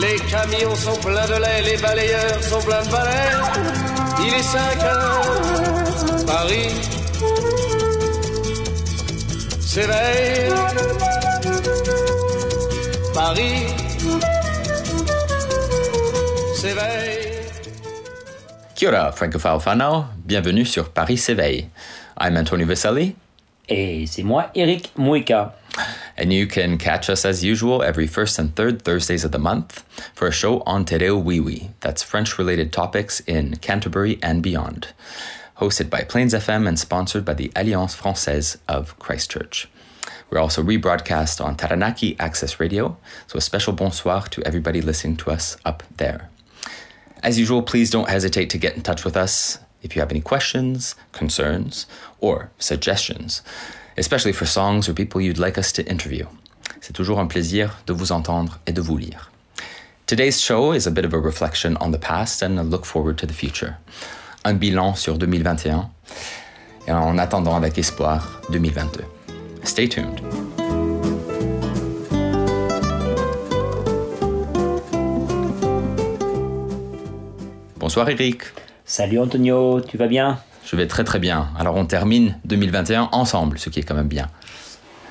Les camions sont pleins de lait, les balayeurs sont pleins de balais. Il est 5 heures, Paris s'éveille. Paris s'éveille. Kia ora, francophile whanau. Bienvenue sur Paris s'éveille. I'm Antonio Vasselli, Et c'est moi, Eric Mouika. And you can catch us as usual every first and third Thursdays of the month for a show on Te Reo Wiwi. That's French-related topics in Canterbury and beyond. Hosted by Plains FM and sponsored by the Alliance Française of Christchurch. We're also rebroadcast on Taranaki Access Radio, so a special bonsoir to everybody listening to us up there. As usual, please don't hesitate to get in touch with us if you have any questions, concerns, or suggestions, especially for songs or people you'd like us to interview. C'est toujours un plaisir de vous entendre et de vous lire. Today's show is a bit of a reflection on the past and a look forward to the future. Un bilan sur 2021 et en attendant avec espoir 2022. Stay tuned. Bonsoir Eric. Salut Antonio, tu vas bien? Je vais très très bien. Alors on termine 2021 ensemble, ce qui est quand même bien.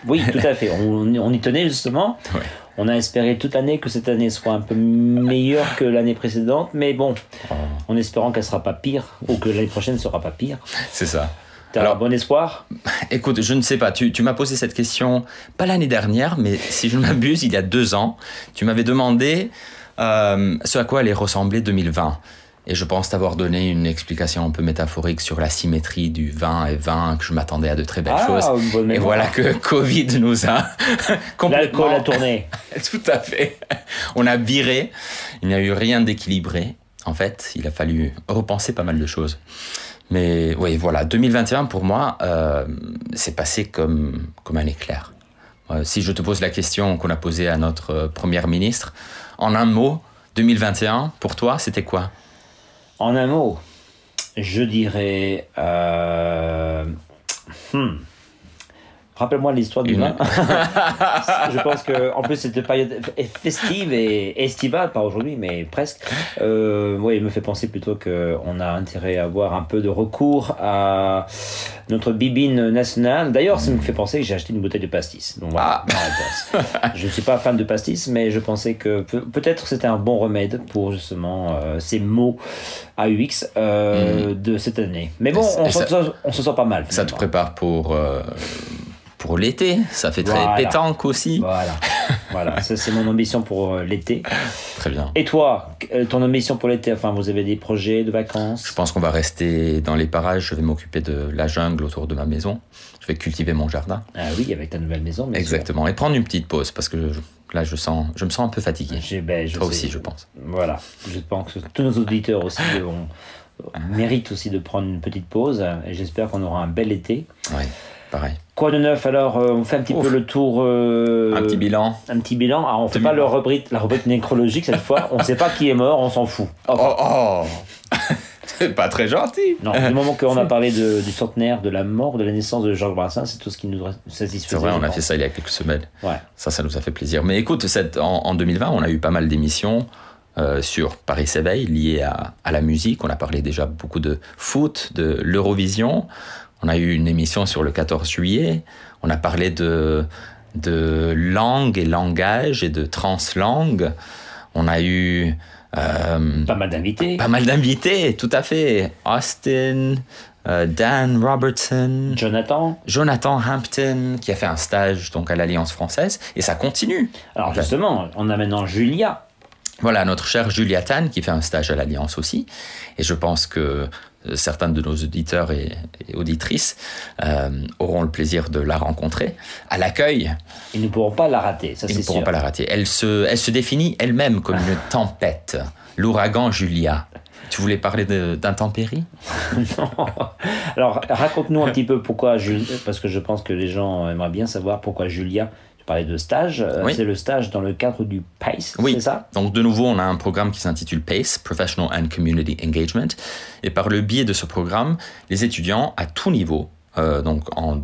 Oui, tout à fait. On, on y tenait justement. Ouais. On a espéré toute l'année que cette année soit un peu meilleure que l'année précédente, mais bon, en espérant qu'elle sera pas pire ou que l'année prochaine sera pas pire. C'est ça. T'as Alors- un bon espoir? Écoute, je ne sais pas, tu, tu m'as posé cette question, pas l'année dernière, mais si je ne m'abuse, il y a deux ans, tu m'avais demandé euh, ce à quoi allait ressembler 2020. Et je pense t'avoir donné une explication un peu métaphorique sur la symétrie du vin et vin, que je m'attendais à de très belles Ah, choses. et voilà que Covid nous a complètement... L'alcool a tourné. Tout à fait. On a viré. Il n'y a eu rien d'équilibré. En fait, il a fallu repenser pas mal de choses. Mais oui, voilà, 2021 pour moi, euh, c'est passé comme, comme un éclair. Euh, si je te pose la question qu'on a posée à notre euh, première ministre, en un mot, 2021, pour toi, c'était quoi? En un mot, je dirais. euh, hmm. Rappelle-moi l'histoire du vin. je pense que en plus cette période festive et estivale, pas aujourd'hui, mais presque. Euh, ouais, il me fait penser plutôt que on a intérêt à avoir un peu de recours à notre bibine nationale. D'ailleurs, ça me fait penser que j'ai acheté une bouteille de pastis. Donc voilà, Ah. Je ne suis pas fan de pastis, mais je pensais que peut- peut-être c'était un bon remède pour justement euh, ces mots AUX euh, de cette année. Mais bon, on, s'en- se sent pas mal. Ça te prépare pour, euh, pour l'été Ça fait très Voilà. pétanque aussi Voilà, voilà. Ça c'est mon ambition pour euh, l'été. Très bien. Et toi, euh, ton ambition pour l'été Enfin, vous avez des projets de vacances? Je pense qu'on va rester dans les parages. Je vais m'occuper de la jungle autour de ma maison. Je vais cultiver mon jardin. Ah oui, avec ta nouvelle maison. sûr. Exactement. Et prendre une petite pause parce que je- là, je, sens, je me sens un peu fatigué. Ben, je Toi sais. aussi, je pense. Voilà. Je pense que tous nos auditeurs aussi ont- méritent aussi de prendre une petite pause. Et j'espère qu'on aura un bel été. Oui, pareil. Quoi de neuf alors euh, On fait un petit Ouf. peu le tour. euh, Un petit bilan. Un petit bilan. Alors, on fait pas le rubrique, la rubrique nécrologique cette fois. On sait pas qui est mort, on s'en fout. Oh, oh C'est pas très gentil. Non, du moment qu'on a parlé de- du centenaire de la mort, de la naissance de Georges Brassens, c'est tout ce qui nous satisfaisait. C'est vrai, on a pense. fait ça il y a quelques semaines. Ouais. Ça, ça nous a fait plaisir. Mais écoute, cette, en, en 2020, on a eu pas mal d'émissions euh, sur Paris s'éveille liées à, à la musique. On a parlé déjà beaucoup de foot, de l'Eurovision. On a eu une émission sur le 14 juillet. On a parlé de, de langue et langage et de translangue. On a eu euh, Pas mal d'invités. pas mal d'invités, tout à fait. Austin, euh, Dan Robertson, Jonathan. Jonathan Hampton, qui a fait un stage donc à l'Alliance française, et ça continue. Alors justement, on a maintenant Julia. Voilà, notre chère Julia Tan qui fait un stage à l'Alliance aussi. Et je pense que euh, certains de nos auditeurs et, et auditrices euh, auront le plaisir de la rencontrer. À l'accueil, Ils ne pourront pas la rater, ça ils c'est ne pourront sûr. pas la rater. Elle se, elle se définit elle-même comme une tempête, l'ouragan Julia. Tu voulais parler d'intempéries? Non. Alors, raconte-nous un petit peu pourquoi Julia, parce que je pense que les gens aimeraient bien savoir pourquoi Julia. Parlais de stage, euh, Oui. c'est le stage dans le cadre du PACE, Oui. c'est ça? Donc de nouveau, on a un programme qui s'intitule PACE, Professional and Community Engagement. Et par le biais de ce programme, les étudiants à tout niveau, euh, donc en,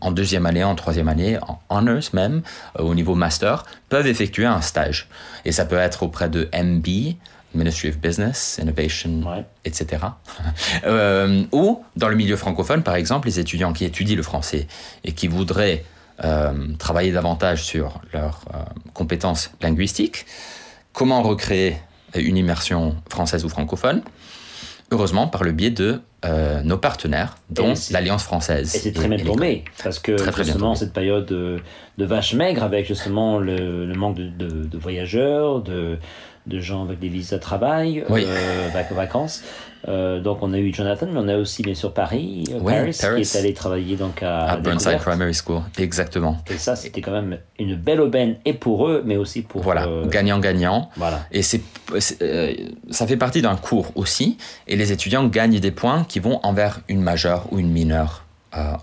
en deuxième année, en troisième année, en honors même, euh, au niveau master, peuvent effectuer un stage. Et ça peut être auprès de MB, Ministry of Business, Innovation, Ouais. etc. Euh, ou dans le milieu francophone, par exemple, les étudiants qui étudient le français et qui voudraient travailler davantage sur leurs euh, compétences linguistiques, comment recréer une immersion française ou francophone? Heureusement, par le biais de euh, nos partenaires, dont l'Alliance française. Et c'est très bien tombé, parce que Très, très justement, cette période de, de vache maigre, avec justement le, le manque de, de- de voyageurs, de, de gens avec des visas de travail, Oui. euh, vac- vacances. Euh, donc on a eu Jonathan, mais on a aussi bien sûr Paris, euh, Oui, Paris, Paris. qui est allé travailler donc à, À Burnside. Primary School, exactement. Et ça, c'était quand même une belle aubaine, et pour eux, mais aussi pour... Voilà, euh, gagnant-gagnant. voilà. Et c'est, euh, ça fait partie d'un cours aussi. Et les étudiants gagnent des points qui vont envers une majeure ou une mineure euh,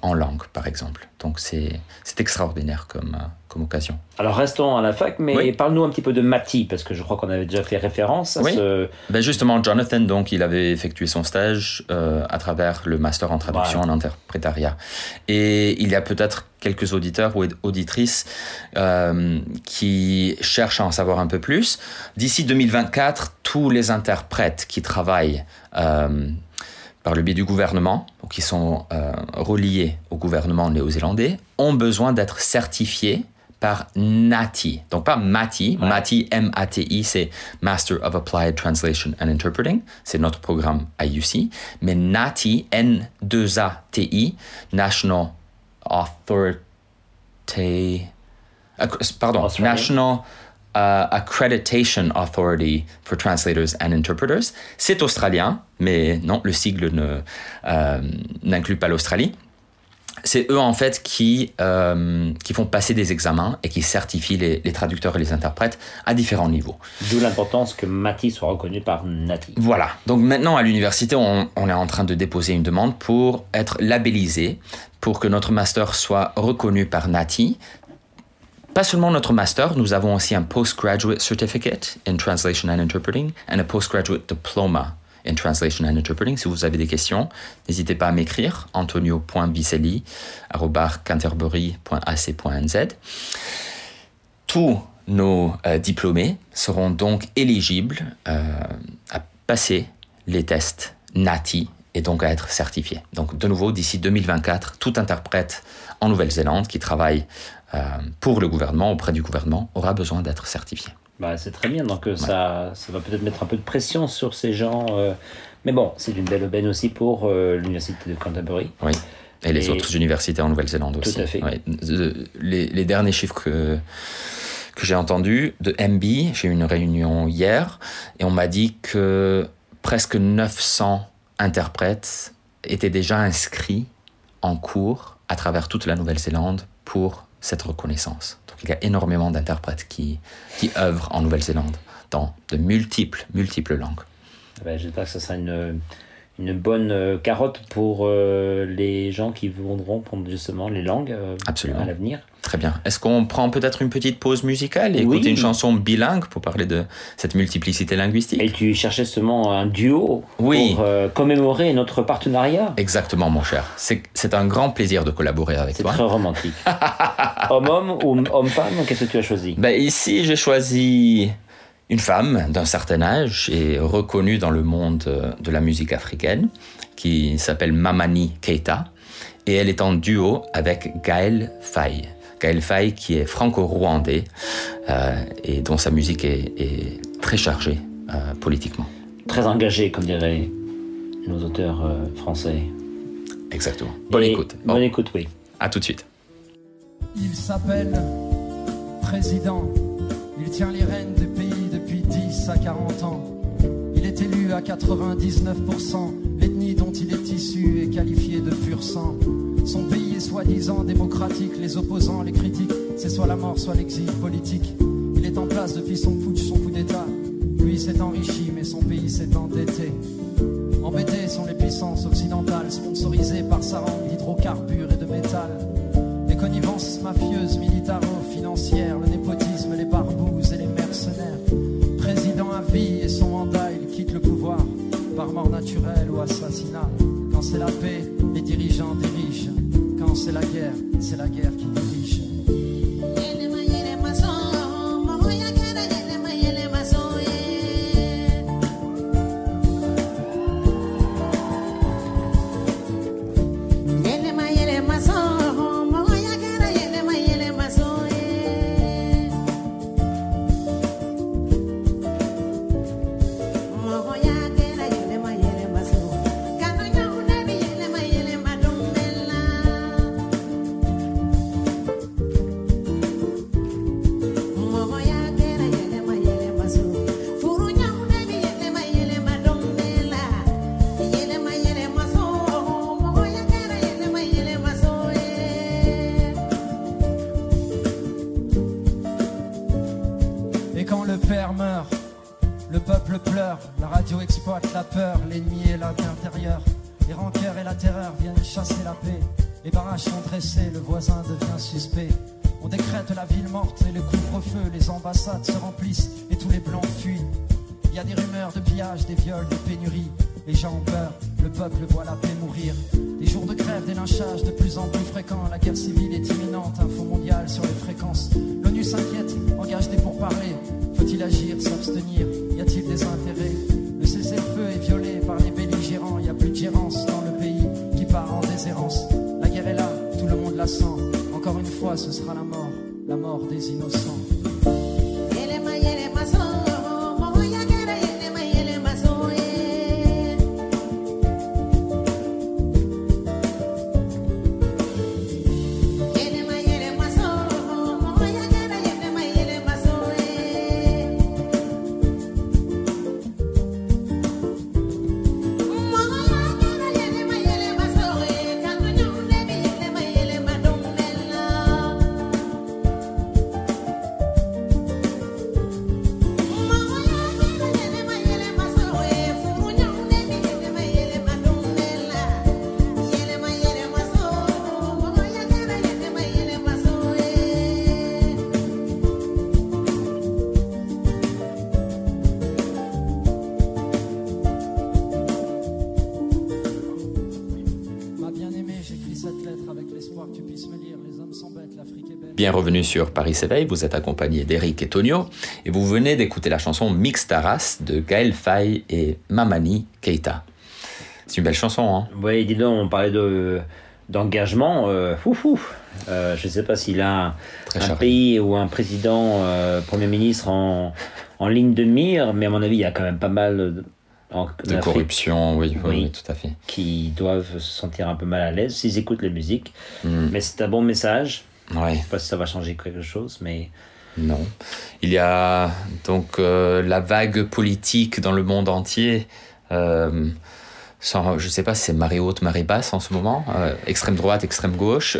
en langue, par exemple. Donc c'est, c'est extraordinaire comme, euh, comme occasion. Alors restons à la fac, mais Oui. parle-nous un petit peu de Mati, parce que je crois qu'on avait déjà fait référence à Oui. ce... Ben justement, Jonathan, donc, il avait effectué son stage euh, à travers le master en traduction en interprétariat. Et il y a peut-être quelques auditeurs ou auditrices euh, qui cherchent à en savoir un peu plus. D'ici 2024, tous les interprètes qui travaillent euh, par le biais du gouvernement, ou qui sont euh, reliés au gouvernement néo-zélandais, ont besoin d'être certifiés par NATI. Donc pas MATI, Ouais. MATI, M-A-T-I, c'est Master of Applied Translation and Interpreting, c'est notre programme IUC, mais NATI, N-2-A-T-I, National Authority, Ac- pardon. National uh, Accreditation Authority for Translators and Interpreters. C'est australien, mais non, le sigle ne, euh, n'inclut pas l'Australie. C'est eux en fait qui, euh, qui font passer des examens et qui certifient les, les traducteurs et les interprètes à différents niveaux. D'où l'importance que Mati soit reconnu par Nati. Voilà. Donc maintenant à l'université, on, on est en train de déposer une demande pour être labellisé, pour que notre master soit reconnu par NATI. Pas seulement notre master, nous avons aussi un postgraduate certificate in translation and interpreting and a postgraduate diploma in translation and interpreting. Si vous avez des questions, n'hésitez pas à m'écrire antonio.bicelli@canterbury.ac.nz. Tous nos euh, diplômés seront donc éligibles euh, à passer les tests NATI et donc à être certifiés. Donc de nouveau, d'ici 2024, tout interprète en Nouvelle-Zélande qui travaille pour le gouvernement, auprès du gouvernement, aura besoin d'être certifié. Bah, c'est très bien, donc euh, ça, ça va peut-être mettre un peu de pression sur ces gens. euh, mais bon, c'est une belle aubaine aussi pour euh, l'université de Canterbury. Oui. Et les autres universités en Nouvelle-Zélande Tout aussi. à fait. Ouais. Euh, Les, les derniers chiffres que, que j'ai entendus de MB, j'ai eu une réunion hier, et on m'a dit que presque 900 interprètes étaient déjà inscrits en cours à travers toute la Nouvelle-Zélande pour cette reconnaissance. Donc il y a énormément d'interprètes qui, qui œuvrent en Nouvelle-Zélande dans de multiples, multiples langues. Ben, J'espère que ça sera une, une bonne euh, carotte pour euh, les gens qui voudront prendre justement les langues euh, Absolument. à l'avenir. Très bien. Est-ce qu'on prend peut-être une petite pause musicale et Oui. écouter une chanson bilingue pour parler de cette multiplicité linguistique? Et tu cherchais justement un duo Oui. pour euh, commémorer notre partenariat? Exactement, mon cher. C'est c'est un grand plaisir de collaborer avec C'est toi. très romantique. Homme-homme ou homme-femme, qu'est-ce que tu as choisi? Ben, ici, j'ai choisi une femme d'un certain âge et reconnue dans le monde euh, de la musique africaine qui s'appelle Mamani Keita et elle est en duo avec Gaël Faye. Gaël Faye qui est franco-rwandais euh, et dont sa musique est, est très chargée euh, politiquement. Très engagé, comme diraient nos auteurs euh, français. Exactement. Bonne Et- écoute. Bon, Bonne écoute, oui. à tout de suite. Il s'appelle président. Il tient les rênes du pays depuis 10 10 à 40 ans. Il est élu à 99%. L'ethnie dont il est issu est qualifiée de pur sang. Son pays est soi-disant démocratique. Les opposants, les critiques, c'est soit la mort, soit l'exil politique. Il est en place depuis son putsch, son coup d'État. Lui s'est enrichi, mais son pays s'est endetté. Embêtés sont les puissances occidentales, sponsorisées par sa rente d'hydrocarbures et de métal. Les connivences mafieuses, militaro-financières, dirigeants dirigent. Quand c'est la guerre, c'est la guerre qui dirige. Peuple pleure, la radio exploite la peur, l'ennemi de l'intérieur. Les rancœurs et la terreur viennent chasser la paix. Les barrages sont dressés, le voisin devient suspect. On décrète la ville morte et le couvre-feu, les ambassades se remplissent et tous les blancs fuient. Il y a des rumeurs de pillage, des viols, des pénuries. Les gens ont peur, le peuple voit la paix mourir. Des jours de grève, des lynchages de plus en plus fréquents. La guerre civile est imminente, info mondial sur les fréquences. L'ONU s'inquiète, engage des pourparlers. Faut-il agir, s'abstenir? A-t-il des intérêts Le cessez-le-feu est violé par les belligérants. Il n'y a plus de gérance dans le pays qui part en déshérence. La guerre est là, tout le monde la sent. Encore une fois, ce sera la mort, la mort des innocents. Belle. Bienvenue sur Paris s'éveille, vous êtes accompagné d'Eric et Tonio, et vous venez d'écouter la chanson Mix Taras de Gaël Faye et Mamani Keita. C'est une belle chanson, hein Oui, dis donc, on parlait de d'engagement. Euh. Euh, je ne sais pas s'il a un, Très un chargé. pays ou un président, euh, premier ministre en, en ligne de mire, mais à mon avis, il y a quand même pas mal de, en, De corruption, oui, oui, Oui. oui, tout à fait. qui doivent se sentir un peu mal à l'aise s'ils écoutent la musique. Mm. Mais c'est un bon message. Ouais. Je sais pas si ça va changer quelque chose, mais Non. Il y a donc euh, la vague politique dans le monde entier. Euh, sans- je ne sais pas si c'est marée haute, marée basse en ce moment. euh, extrême droite, extrême gauche.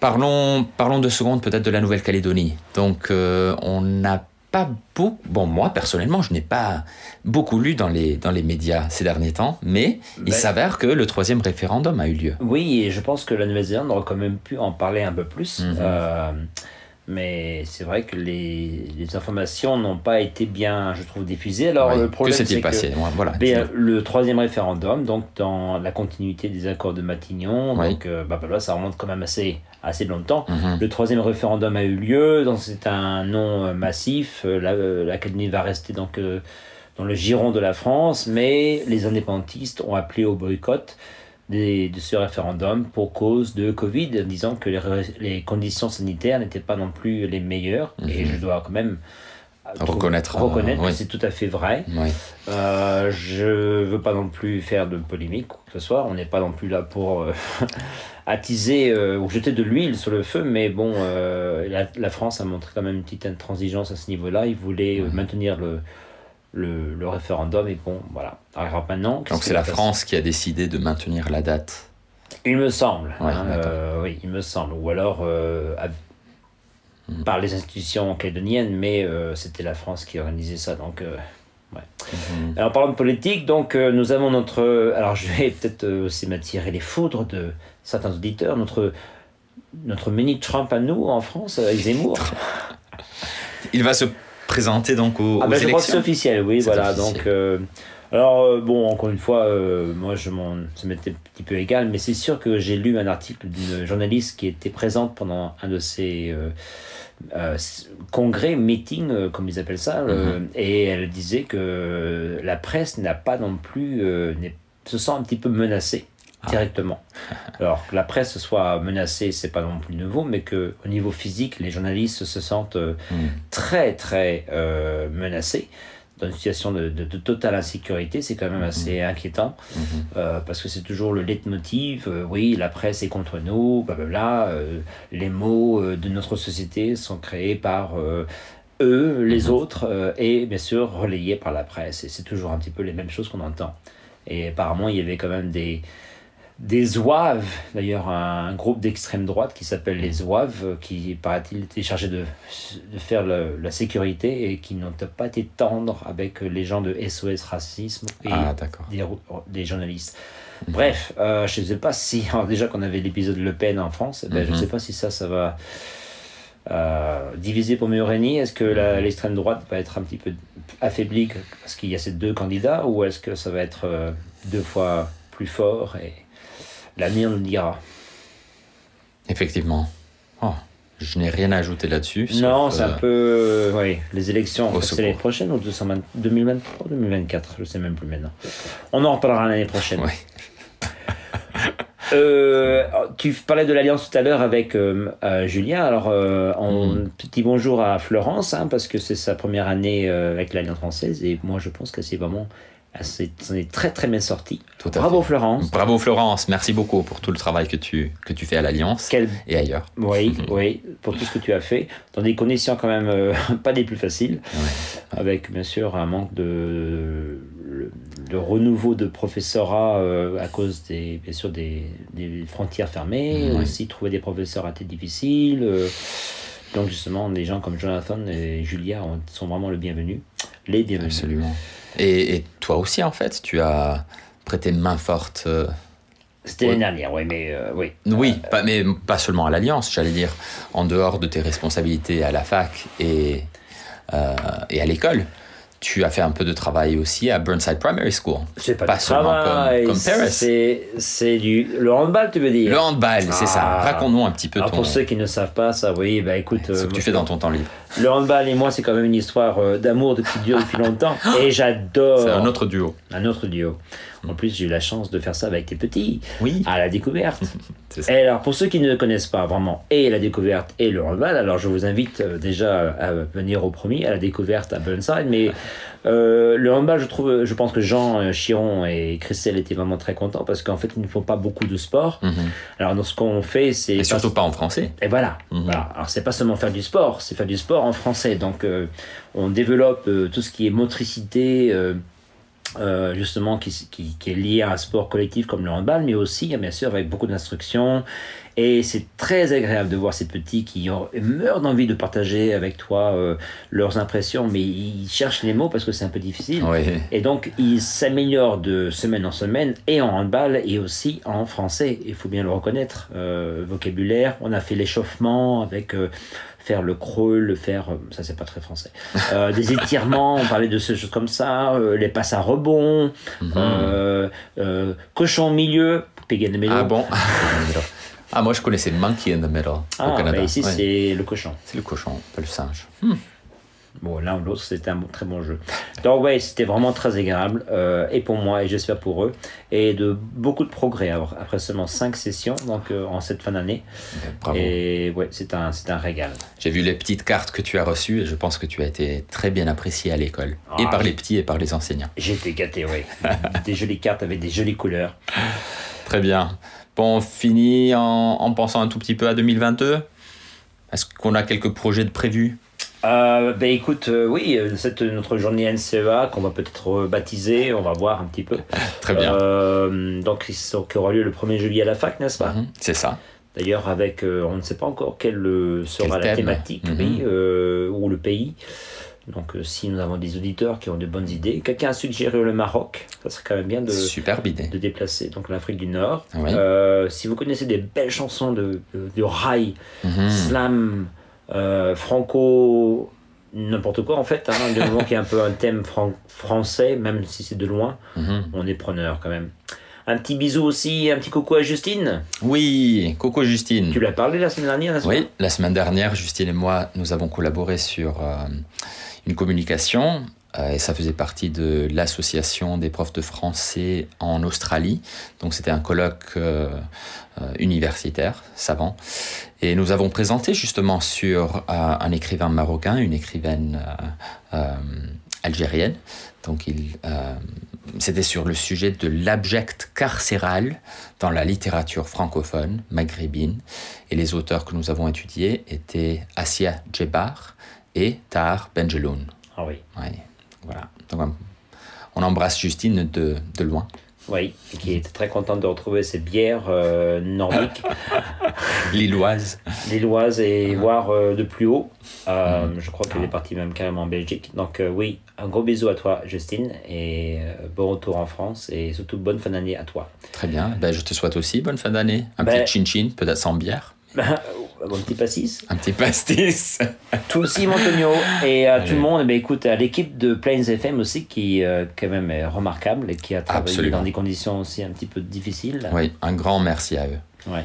Parlons, parlons deux secondes peut-être de la Nouvelle-Calédonie. Donc on n'a pas beaucoup... Bon, moi personnellement, je n'ai pas beaucoup lu dans les, dans les médias ces derniers temps, mais il Ben- s'avère que le troisième référendum a eu lieu. oui, et je pense que la Nouvelle-Zélande aurait quand même pu en parler un peu plus. Mhm. Euh, mais c'est vrai que les, les informations n'ont pas été bien, je trouve, diffusées. Alors Ouais. le problème, que s'est-il c'est que passé? Voilà, Ben, le troisième référendum, donc dans la continuité des accords de Matignon, Oui. donc euh, bah, bah, là, ça remonte quand même assez, assez longtemps. Mhm. Le troisième référendum a eu lieu, donc c'est un non euh, massif. Euh, la- L'Académie va rester donc euh, dans le giron de la France, mais les indépendantistes ont appelé au boycott de ce référendum pour cause de Covid, en disant que les, conditions sanitaires n'étaient pas non plus les meilleures. Et Mhm. je dois quand même Reconnaître, euh, reconnaître que oui. c'est tout à fait vrai. Oui. Euh, je veux pas non plus faire de polémique ce soit. On n'est pas non plus là pour euh, attiser euh, ou jeter de l'huile sur le feu, mais bon, euh, la, la France a montré quand même une petite intransigeance à ce niveau-là. Ils voulaient euh, maintenir le, le, le référendum et bon, voilà. Alors maintenant, Donc c'est la France qui a décidé de maintenir la date. Il me semble. Ouais, hein, euh, oui, il me semble. Ou alors euh, Mhm. par les institutions calédoniennes, mais euh, c'était la France qui organisait ça. Donc, ouais. Mhm. Alors, parlant de politique, donc nous avons notre. Alors, je vais peut-être aussi m'attirer les foudres de certains auditeurs. Notre notre mini Trump à nous en France avec Zemmour. Il va se présenter donc aux, Ah aux je crois que c'est officiel, oui, voilà. officiel. Donc, euh, alors euh, bon, encore une fois, euh, moi, je m'en, ça m'était un petit peu égal, mais c'est sûr que j'ai lu un article d'une journaliste qui était présente pendant un de ces euh, congrès, meetings, euh, comme ils appellent ça, Mhm. et elle disait que la presse n'a pas non plus, se sent un petit peu menacée Ah. directement. Alors que la presse soit menacée, c'est pas non plus nouveau, mais que au niveau physique, les journalistes se sentent euh, Mm. très très euh, menacés dans une situation de, de- de totale insécurité, c'est quand même assez inquiétant Mhm. euh, parce que c'est toujours le leitmotiv. euh, oui, la presse est contre nous, blablabla. euh, les mots de notre société sont créés par eux, les autres, et bien sûr relayés par la presse. Et c'est toujours un petit peu les mêmes choses qu'on entend. Et apparemment, il y avait quand même des des zouaves, d'ailleurs un groupe d'extrême droite qui s'appelle les zouaves, euh, qui paraît-il était chargé de, de faire le- la sécurité et qui n'ont pas été tendres avec les gens de SOS Racisme et Ah des, des journalistes. Bref, euh, je ne sais pas si, déjà qu'on avait l'épisode Le Pen en France, eh ben, je ne Mhm. sais pas si ça, ça va euh, diviser pour mieux régner. Est-ce que la- l'extrême droite va être un petit peu affaiblie parce qu'il y a ces deux candidats ou est-ce que ça va être euh, deux fois plus fort et l'avenir nous le dira. Effectivement. Oh, je n'ai rien à ajouter là-dessus. Non, c'est un euh, peu. euh, oui, les élections, au c'est l'année prochaine ou 220 2023 2024 Je sais même plus maintenant. On en reparlera l'année prochaine. Ouais. Euh, tu parlais de l'alliance tout à l'heure avec euh, euh, Julien. Alors, on, Mm. petit bonjour à Florence, hein, parce que c'est sa première année avec l'alliance française. Et moi, je pense qu'elle s'est vraiment. Elle s'est- s'en est très très bien. Tout à Bravo fait. Florence. Bravo Florence, merci beaucoup pour tout le travail que tu, que tu fais à l'Alliance et ailleurs. Oui, oui, pour tout ce que tu as fait, dans des conditions quand même euh, pas des plus faciles, avec bien sûr un manque de, de renouveau de professorat euh, à cause des, bien sûr des, des frontières fermées, aussi trouver des professeurs a été difficile. euh, donc justement, des gens comme Jonathan et Julia ont- sont vraiment le bienvenu, les bienvenus. Absolument. Et, et toi aussi, en fait, tu as prêté main forte. euh, C'était l'année dernière, oui, mais euh, oui. oui, pas, mais pas seulement à l'Alliance, j'allais dire, en dehors de tes responsabilités à la fac et, euh, et à l'école. Tu as fait un peu de travail aussi à Burnside Primary School. C'est pas, Pas du seulement travail, comme- comme Paris. C'est du le handball, tu veux dire? Le handball, c'est ça. Ah. Raconte-nous un petit peu Alors ton, pour ceux qui ne savent pas ça, oui, bah écoute, ce euh, que tu fais dans ton temps libre. Le handball et moi, c'est quand même une histoire euh, d'amour dure depuis longtemps. Et j'adore C'est un autre duo. un autre duo. En plus, j'ai eu la chance de faire ça avec tes petits, Oui, à la découverte. ça. Et alors, pour ceux qui ne connaissent pas vraiment et la découverte et le handball, alors je vous invite euh, déjà à venir au premier, à la découverte à Burnside. Mais euh, le handball, je trouve, je pense que Jean euh, Chiron et Christelle étaient vraiment très contents parce qu'en fait, ils ne font pas beaucoup de sport. Mhm. Alors, dans ce qu'on fait, c'est. Et surtout pas en français. Et voilà. Mhm. voilà. Alors, c'est pas seulement faire du sport, c'est faire du sport en français. Donc, euh, on développe euh, tout ce qui est motricité, euh, justement, qui, qui, qui est lié à un sport collectif comme le handball, mais aussi, bien sûr, avec beaucoup d'instruction. Et c'est très agréable de voir ces petits qui ont- meurent d'envie de partager avec toi euh, leurs impressions, mais ils cherchent les mots parce que c'est un peu difficile. Oui. Et donc, il s'améliore de semaine en semaine, et en handball, et aussi en français. Il faut bien le reconnaître. Euh, vocabulaire, on a fait l'échauffement avec euh, faire le crawl, le faire, ça c'est pas très français, Euh, des étirements, on parlait de ces choses comme ça, euh, les passes à rebond, euh, cochon au milieu, pig in the middle. Ah bon? Ah, moi je connaissais Monkey in the Middle Ah, au Canada. mais ici Ouais. c'est le cochon. C'est le cochon, pas le singe. Bon, l'un ou l'autre, c'était un bon- très bon jeu. Donc, ouais, c'était vraiment très agréable, euh, et pour moi, et j'espère pour eux, et de beaucoup de progrès alors, après seulement 5 sessions, donc euh, en cette fin d'année. Bravo. Et ouais, c'est un, c'est un régal. J'ai vu les petites cartes que tu as reçues et je pense que tu as été très bien apprécié à l'école. et Ah, par les petits et par les enseignants. Été gâté, oui. des jolies cartes avec des jolies couleurs. Très bien. Bon, on finit en, en pensant un tout petit peu à 2022. Est-ce qu'on a quelques projets de prévus? Euh, ben écoute, euh, oui, euh, cette notre journée NCEA qu'on va peut-être rebaptiser, on va voir un petit peu. Très bien. Euh, donc, qui aura lieu le 1er juillet à la fac, n'est-ce pas? Mhm, C'est ça. D'ailleurs, avec, on ne sait pas encore quelle sera Quel la thématique, Mhm. oui, ou le pays. Donc, euh, si nous avons des auditeurs qui ont de bonnes idées, quelqu'un a suggéré le Maroc, ça serait quand même bien de, Superbe idée. de déplacer donc l'Afrique du Nord. Oui. Euh, si vous connaissez des belles chansons de, de, de rail, Mhm. slam, euh, franco, n'importe quoi en fait, hein, du moment qu'il y a un peu un thème fran- français, même si c'est de loin, Mhm. on est preneur quand même. Un petit bisou aussi, un petit coucou à Justine. Oui, Coco Justine. Tu l'as parlé la semaine dernière, n'est-ce Oui, la semaine dernière, Justine et moi, nous avons collaboré sur euh, une communication euh, et ça faisait partie de l'association des profs de français en Australie. Donc c'était un colloque euh, euh, universitaire, savant. Et nous avons présenté justement sur un écrivain marocain, une écrivaine algérienne. Donc c'était sur le sujet de l'abject carcéral dans la littérature francophone maghrébine. Et les auteurs que nous avons étudiés étaient Assia Djebar et Tahar Benjeloun. Ah oui, Ouais, voilà. Donc, on- embrasse Justine de, de loin. oui, qui était très contente de retrouver ses bières euh, nordiques, Lilloise. lilloises et Ah. voir euh, de plus haut. Euh, Mm. Je crois qu'elle est partie même carrément en Belgique. Donc euh, oui, un gros bisou à toi Justine et bon retour en France et surtout bonne fin d'année à toi. Très bien. Ben, je te souhaite aussi bonne fin d'année. Un Ben- petit chin-chin, peut-être sans bière. bon petit passis. Un petit pastis. Toi aussi, Montonio, et à tout Allez. le monde, eh bien, écoute, à l'équipe de Plains FM aussi, qui euh, quand même est remarquable et qui a travaillé Absolument. dans des conditions aussi un petit peu difficiles. Oui, un grand merci à eux. Ouais.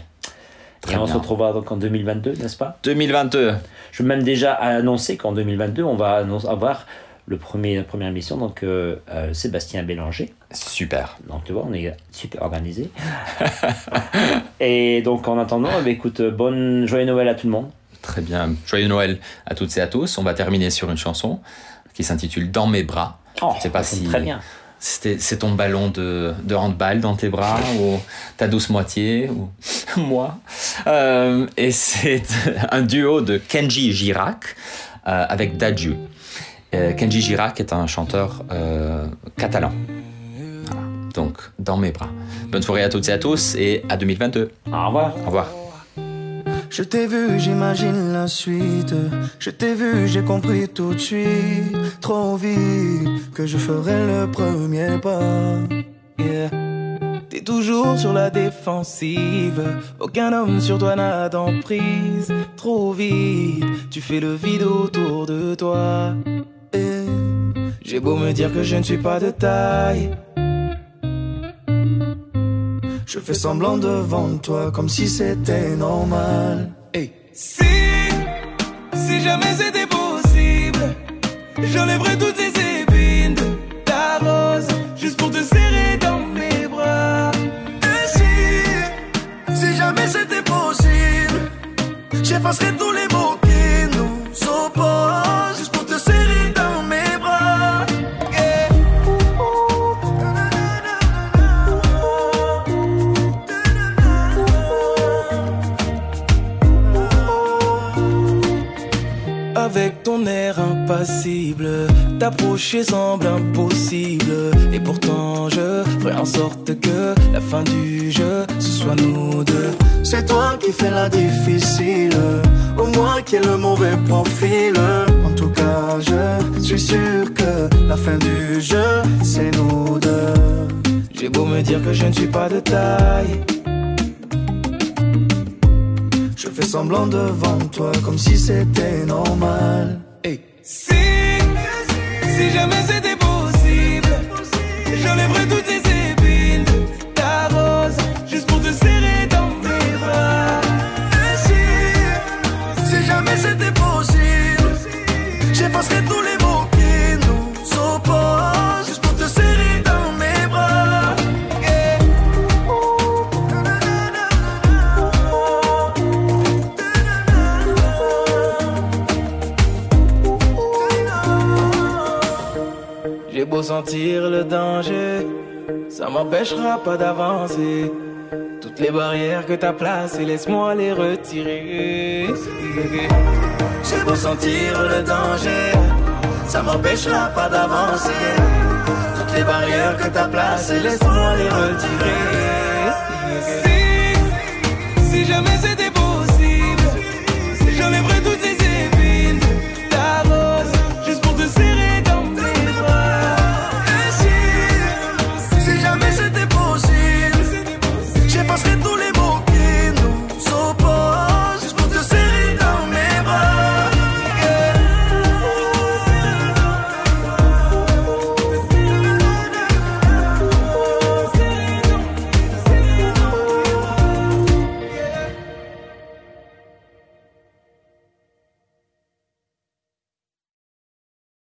Très et on bien. se retrouvera donc en 2022, n'est-ce pas? 2022. Je peux même déjà annoncer qu'en 2022, on va avoir le premier, la première émission, donc euh, euh, Sébastien Bélanger. Super. Donc tu vois, on est super organisé. et donc en attendant, eh bien, écoute, euh, bonne joyeux Noël à tout le monde. Très bien. Joyeux Noël à toutes et à tous. On va terminer sur une chanson qui s'intitule Dans mes bras. Oh, Je sais pas si- Très bien. C'est ton ballon de, de handball dans tes bras ou ta douce moitié ou moi. Euh, et c'est un duo de Kenji Girac avec Dadju. Euh, Kenji Girac est un chanteur euh, catalan. Voilà. Donc, dans mes bras. Bonne soirée à toutes et à tous et à 2022. Au revoir. Au revoir. Je t'ai vu, j'imagine la suite. Je t'ai vu, j'ai compris tout de suite. Trop vite que je ferai le premier pas. Yeah. T'es toujours sur la défensive. Aucun homme sur toi n'a d'emprise. Trop vite, tu fais le vide autour de toi. J'ai beau me dire que je ne suis pas de taille. Je fais semblant devant toi comme si c'était normal. Hey. Si, si jamais c'était possible, j'enlèverais toutes les épines de ta rose juste pour te serrer dans mes bras. Et si, si jamais c'était possible, j'effacerais tous les mots t'approcher semble impossible. Et pourtant, je ferai en sorte que la fin du jeu, ce soit nous deux. C'est toi qui fais la difficile, au moins qui est le mauvais profil. En tout cas, je suis sûr que la fin du jeu, c'est nous deux. J'ai beau me dire que je ne suis pas de taille. Je fais semblant devant toi comme si c'était normal. Hey. Si, si jamais c'était possible, j'enlèverais toutes les le danger, ça m'empêchera pas d'avancer. Toutes les barrières que t'as placées, laisse-moi les retirer. J'ai beau sentir le danger, ça m'empêchera pas d'avancer. Toutes les barrières que t'as placées, laisse-moi les retirer. Si, si jamais c'était possible, j'enlèverais